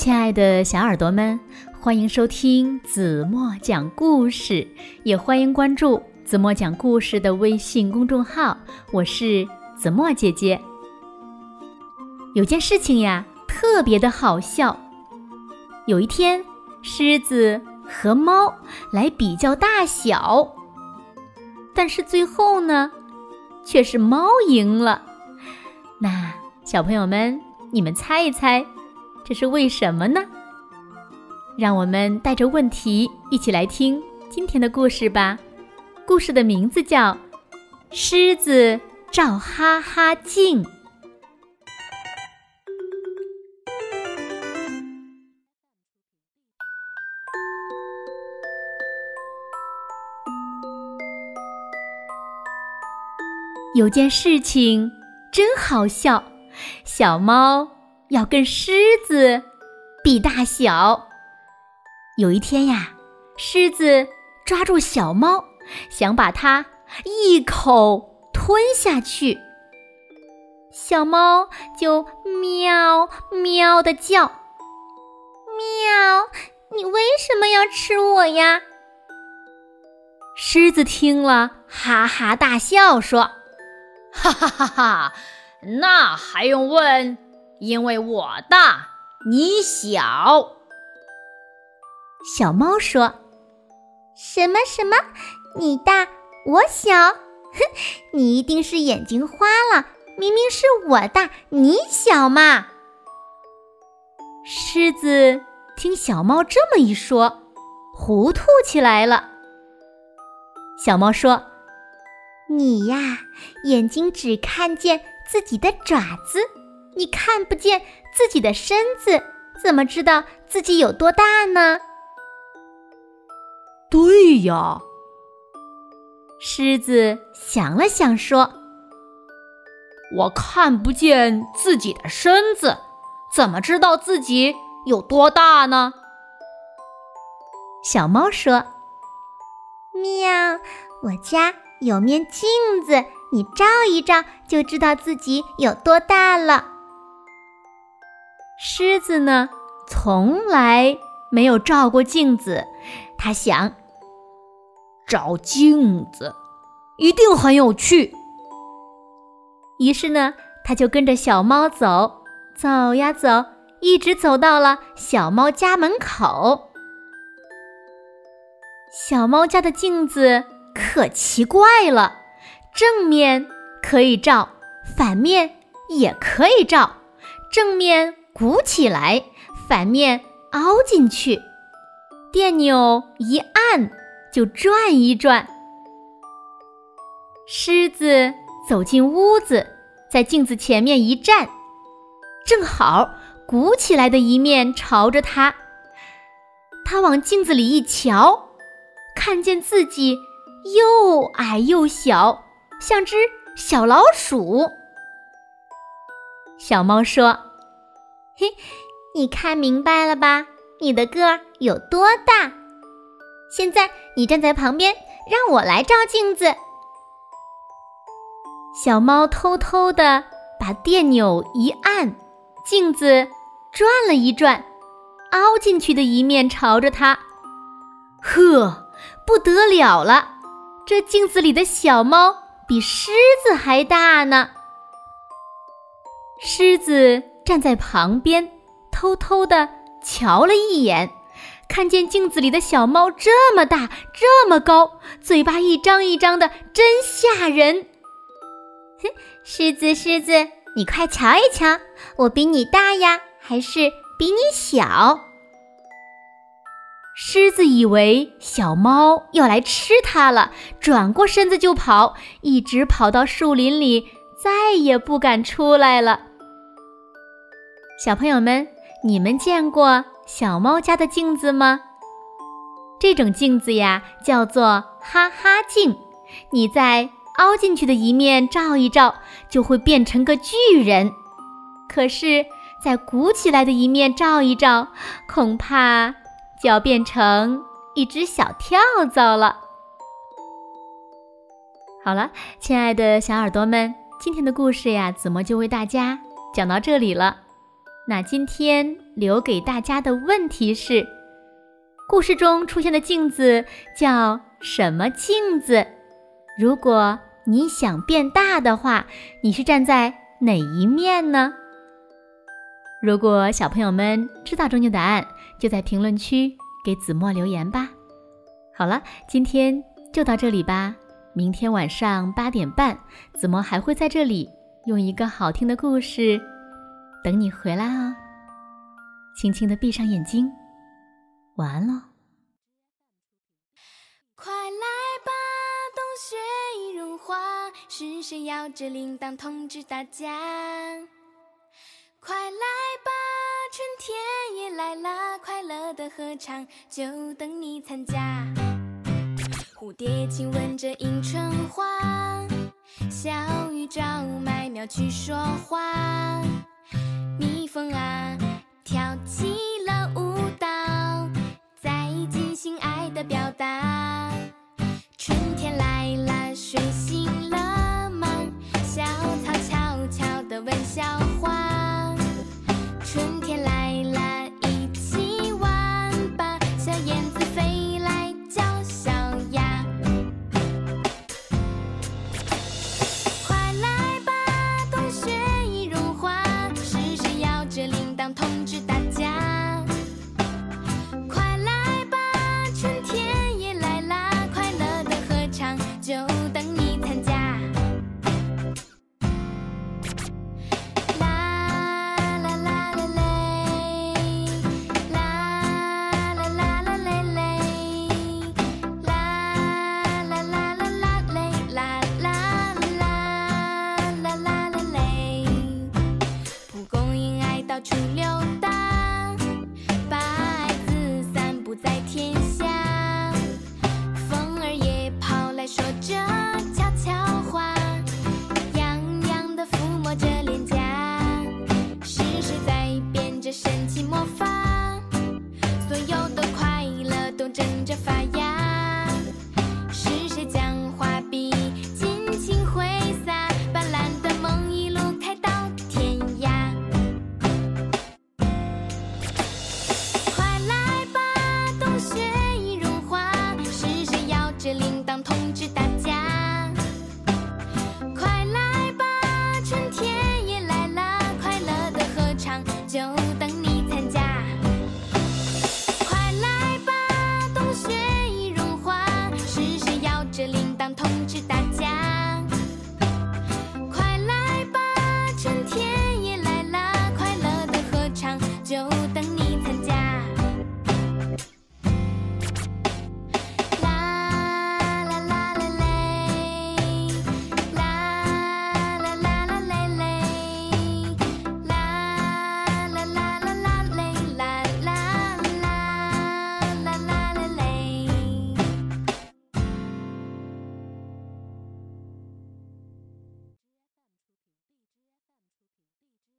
亲爱的小耳朵们，欢迎收听子墨讲故事，也欢迎关注子墨讲故事的微信公众号。我是子墨姐姐。有件事情呀，特别的好笑。有一天，狮子和猫来比较大小，但是最后呢，却是猫赢了。那小朋友们，你们猜一猜？这是为什么呢？让我们带着问题一起来听今天的故事吧。故事的名字叫《狮子照哈哈镜》。有件事情真好笑，小猫。要跟狮子比大小。有一天呀，狮子抓住小猫，想把它一口吞下去。小猫就喵喵的叫：“喵，你为什么要吃我呀？”狮子听了，哈哈大笑说：“哈哈哈哈，那还用问？”因为我大，你小。小猫说：“什么什么？你大我小？哼，你一定是眼睛花了。明明是我大，你小嘛。”狮子听小猫这么一说，糊涂起来了。小猫说：“你呀，眼睛只看见自己的爪子。”你看不见自己的身子，怎么知道自己有多大呢？对呀，狮子想了想说：“我看不见自己的身子，怎么知道自己有多大呢？”小猫说：“喵，我家有面镜子，你照一照就知道自己有多大了。”狮子呢，从来没有照过镜子。他想，照镜子一定很有趣。于是呢，他就跟着小猫走，走呀走，一直走到了小猫家门口。小猫家的镜子可奇怪了，正面可以照，反面也可以照，正面。鼓起来，反面凹进去，电钮一按就转一转。狮子走进屋子，在镜子前面一站，正好鼓起来的一面朝着他。他往镜子里一瞧，看见自己又矮又小，像只小老鼠。小猫说。嘿，你看明白了吧？你的个儿有多大？现在你站在旁边，让我来照镜子。小猫偷偷的把电钮一按，镜子转了一转，凹进去的一面朝着它。呵，不得了了！这镜子里的小猫比狮子还大呢。狮子。站在旁边，偷偷的瞧了一眼，看见镜子里的小猫这么大，这么高，嘴巴一张一张的，真吓人。哼，狮子，狮子，你快瞧一瞧，我比你大呀，还是比你小？狮子以为小猫要来吃它了，转过身子就跑，一直跑到树林里，再也不敢出来了。小朋友们，你们见过小猫家的镜子吗？这种镜子呀，叫做哈哈镜。你在凹进去的一面照一照，就会变成个巨人；可是，在鼓起来的一面照一照，恐怕就要变成一只小跳蚤了。好了，亲爱的小耳朵们，今天的故事呀，子墨就为大家讲到这里了。那今天留给大家的问题是：故事中出现的镜子叫什么镜子？如果你想变大的话，你是站在哪一面呢？如果小朋友们知道正确答案，就在评论区给子墨留言吧。好了，今天就到这里吧。明天晚上八点半，子墨还会在这里用一个好听的故事等你回来哦。轻轻的闭上眼睛，晚安喽。快来吧，冬雪已融化，是谁摇着铃铛通知大家？快来吧，春天也来了，快乐的合唱就等你参加。蝴蝶亲吻着迎春花，小雨找麦苗去说话。蜜蜂啊，跳起了舞蹈，在进行爱的表达。春天来了，睡醒了吗？小草悄悄地问小